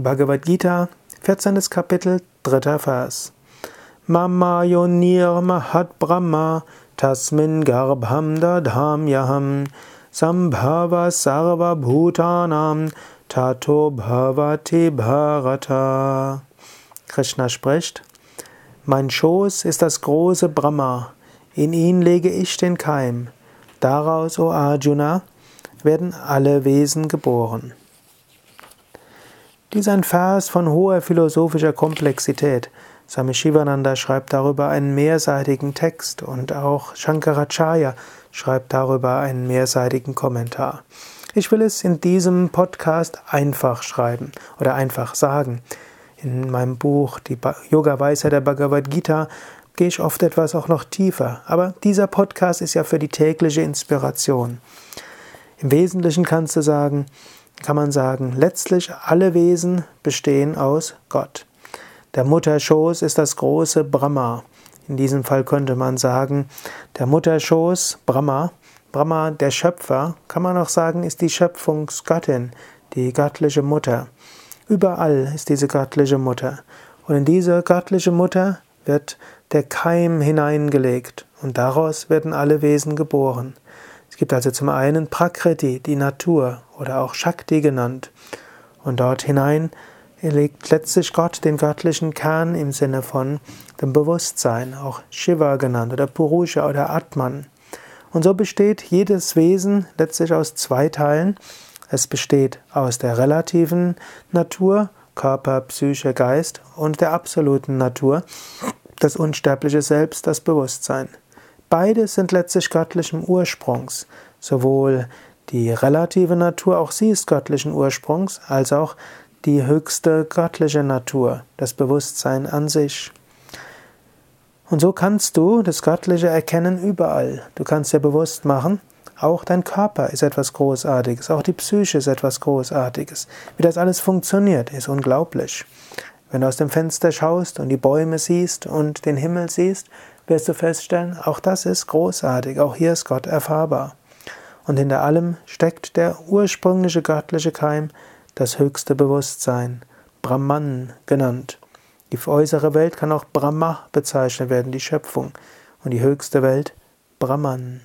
Bhagavad Gita, 14. Kapitel, 3. Vers. Mama yonir mahat brahma tasmin garbham dadham yaham sambhava sarva bhutanam tato bhavati bharata. Krishna spricht, mein Schoß ist das große Brahma, in ihn lege ich den Keim. Daraus, o Arjuna, werden alle Wesen geboren. Dies ist ein Vers von hoher philosophischer Komplexität. Swami Shivananda schreibt darüber einen mehrseitigen Text und auch Shankaracharya schreibt darüber einen mehrseitigen Kommentar. Ich will es in diesem Podcast einfach schreiben oder einfach sagen. In meinem Buch Die Yoga Weisheit der Bhagavad Gita gehe ich oft etwas auch noch tiefer, aber dieser Podcast ist ja für die tägliche Inspiration. Im Wesentlichen kannst du sagen, kann man sagen, letztlich alle Wesen bestehen aus Gott. Der Mutterschoß ist das große Brahma. In diesem Fall könnte man sagen, der Mutterschoß, Brahma, Brahma, der Schöpfer, kann man auch sagen, ist die Schöpfungsgöttin, die göttliche Mutter. Überall ist diese göttliche Mutter. Und in diese göttliche Mutter wird der Keim hineingelegt und daraus werden alle Wesen geboren. Es gibt also zum einen Prakriti, die Natur oder auch Shakti genannt. Und dort hinein legt letztlich Gott den göttlichen Kern im Sinne von dem Bewusstsein, auch Shiva genannt oder Purusha oder Atman. Und so besteht jedes Wesen letztlich aus zwei Teilen. Es besteht aus der relativen Natur, Körper, Psyche, Geist und der absoluten Natur, das unsterbliche Selbst, das Bewusstsein. Beide sind letztlich göttlichen Ursprungs. Sowohl die relative Natur, auch sie ist göttlichen Ursprungs, als auch die höchste göttliche Natur, das Bewusstsein an sich. Und so kannst du das Göttliche erkennen überall. Du kannst dir bewusst machen, auch dein Körper ist etwas Großartiges, auch die Psyche ist etwas Großartiges. Wie das alles funktioniert, ist unglaublich. Wenn du aus dem Fenster schaust und die Bäume siehst und den Himmel siehst, wirst du feststellen, auch das ist großartig, auch hier ist Gott erfahrbar. Und hinter allem steckt der ursprüngliche göttliche Keim, das höchste Bewusstsein, Brahman genannt. Die äußere Welt kann auch Brahma bezeichnet werden, die Schöpfung, und die höchste Welt Brahman.